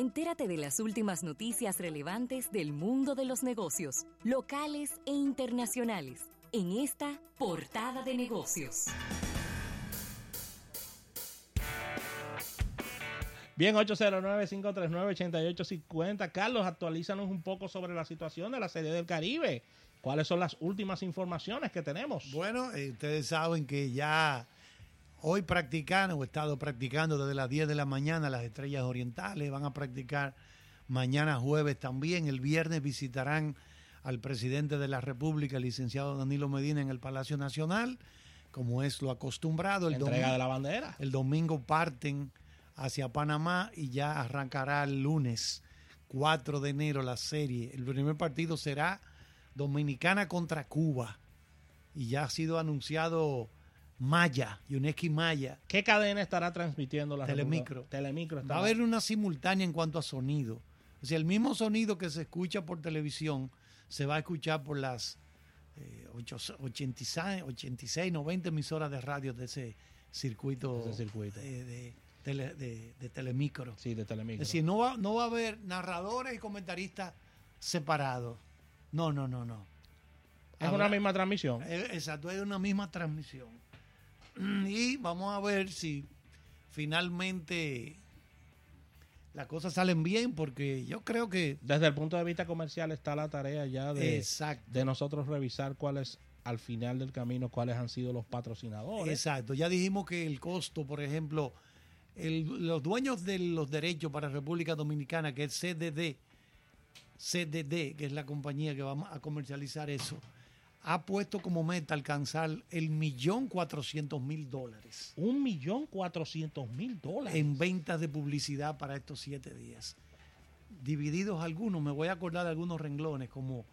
Entérate de las últimas noticias relevantes del mundo de los negocios, locales e internacionales, en esta portada de negocios. Bien, 809-539-8850. Carlos, actualízanos un poco sobre la situación de la Serie del Caribe. ¿Cuáles son las últimas informaciones que tenemos? Bueno, eh, ustedes saben que ya hoy practican o he estado practicando desde las 10 de la mañana las estrellas orientales. Van a practicar mañana jueves también. El viernes visitarán al presidente de la República, el licenciado Danilo Medina, en el Palacio Nacional, como es lo acostumbrado. El Entrega domingo, de la bandera. El domingo parten hacia Panamá y ya arrancará el lunes 4 de enero la serie. El primer partido será Dominicana contra Cuba y ya ha sido anunciado Maya, Yuneski Maya. ¿Qué cadena estará transmitiendo la Telemicro. República? Telemicro. Va a haber una simultánea en cuanto a sonido. O sea, el mismo sonido que se escucha por televisión se va a escuchar por las eh, ocho- 86, 86, 90 emisoras de radio de ese circuito, Ese circuito. De, de tele- de- de telemicro. Sí, de Telemicro. Es decir, no va, no va a haber narradores y comentaristas separados. No, no, no, no. es Habrá- una misma transmisión. eh, Exacto, es una misma transmisión. Y vamos a ver si finalmente las cosas salen bien, porque yo creo que... Desde el punto de vista comercial está la tarea ya de, Exacto. de nosotros revisar cuáles, al final del camino, cuáles han sido los patrocinadores. Exacto, ya dijimos que el costo, por ejemplo, el- los dueños de los derechos para República Dominicana, que es CDD, CDD, que es la compañía que va a comercializar eso, ha puesto como meta alcanzar el millón cuatrocientos mil dólares Un millón cuatrocientos mil dólares. en ventas de publicidad para estos siete días. Divididos algunos, me voy a acordar de algunos renglones, como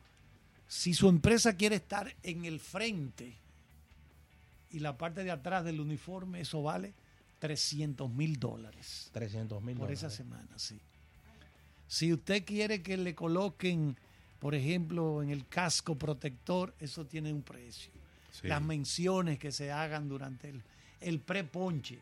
si su empresa quiere estar en el frente y la parte de atrás del uniforme, eso vale 300 mil dólares 300 mil por dólares. esa semana, sí. Si usted quiere que le coloquen, por ejemplo, en el casco protector, eso tiene un precio. Sí. Las menciones que se hagan durante el, el pre-ponche.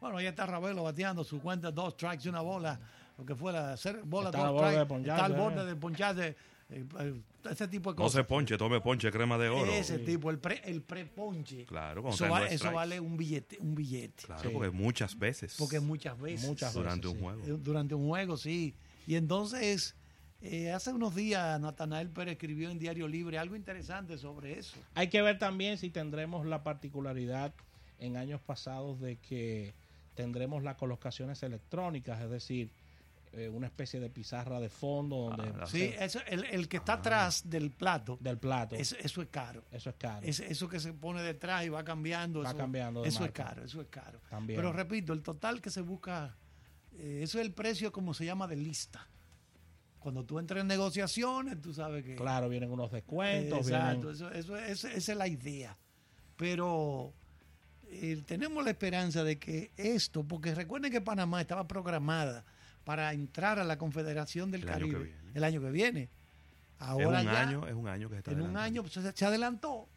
Bueno, ahí está Ravelo bateando su cuenta, dos strikes y una bola, lo que fuera, hacer bola, Está dos al borde strikes, de poncharse, está al ¿eh? borde de poncharse, eh, eh, ese tipo de No cosas. se ponche, tome ponche, crema de oro. Ese tipo, el pre, el pre-ponche. Claro, cuando eso, los eso vale un billete, un billete. Claro, Sí. porque muchas veces. Porque muchas veces. Muchas durante veces, un sí. juego. Durante un juego, sí. Y entonces, eh, hace unos días Natanael Pérez escribió en Diario Libre algo interesante sobre eso. Hay que ver también si tendremos la particularidad en años pasados de que tendremos las colocaciones electrónicas, es decir, eh, una especie de pizarra de fondo donde Ah, Sí, eso, el, el que está atrás del plato, del plato. eso, eso es caro. Eso es caro. Es- eso que se pone detrás y va cambiando. Va eso, cambiando de Eso es caro, eso es caro. También. Pero repito, el total que se busca, eh, eso es el precio como se llama de lista. Cuando tú entras en negociaciones, tú sabes que... Claro, vienen unos descuentos. Exacto, vienen- eso, eso, eso- esa es la idea. Pero eh, tenemos la esperanza de que esto, porque recuerden que Panamá estaba programada para entrar a la Confederación del El año que Caribe viene. el año que viene. es Ahora un ya, año, es un año que se está en un año pues, se, se adelantó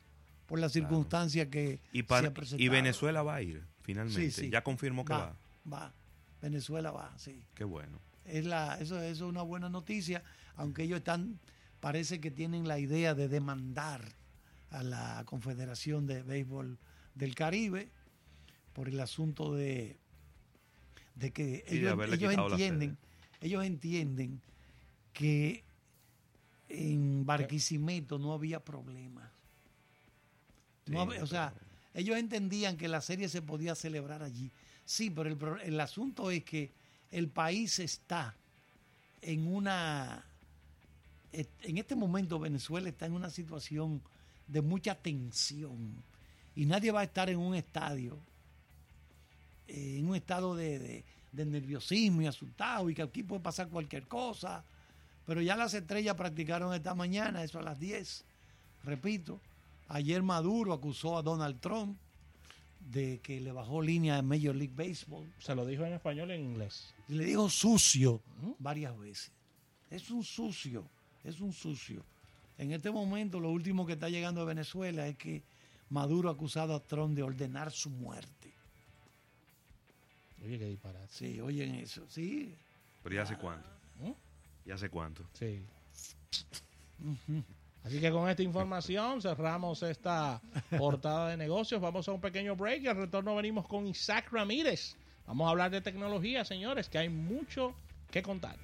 por las circunstancias que Y, se Pan- han presentado. y Venezuela va a ir, finalmente. Sí, sí. Ya confirmó que va. va, va. Venezuela va, sí. Qué bueno. Es la, eso, eso es una buena noticia, aunque ellos están, parece que tienen la idea de demandar a la Confederación de Béisbol del Caribe por el asunto de, de que Sí, ellos, ellos entienden, ellos entienden que en Barquisimeto no había problemas. No había- o sea, ellos entendían que la serie se podía celebrar allí. Sí, pero el, el asunto es que el país está en una... En este momento Venezuela está en una situación de mucha tensión y nadie va a estar en un estadio, eh, en un estado de, de- de nerviosismo y asustado y que aquí puede pasar cualquier cosa. Pero ya las estrellas practicaron esta mañana, eso a las 10. Repito, ayer Maduro acusó a Donald Trump de que le bajó línea en Major League Baseball Se lo dijo en español y en inglés. y le dijo sucio varias veces. Es un sucio, es un sucio. En este momento lo último que está llegando a Venezuela es que Maduro ha acusado a Trump de ordenar su muerte. Oye, qué disparate. Sí, oyen eso, sí. Pero ya sé cuánto. ¿Mm? Ya sé cuánto. Sí. Así que con esta información cerramos esta portada de negocios. Vamos a un pequeño break y al retorno venimos con Isaac Ramírez. Vamos a hablar de tecnología, señores, que hay mucho que contar.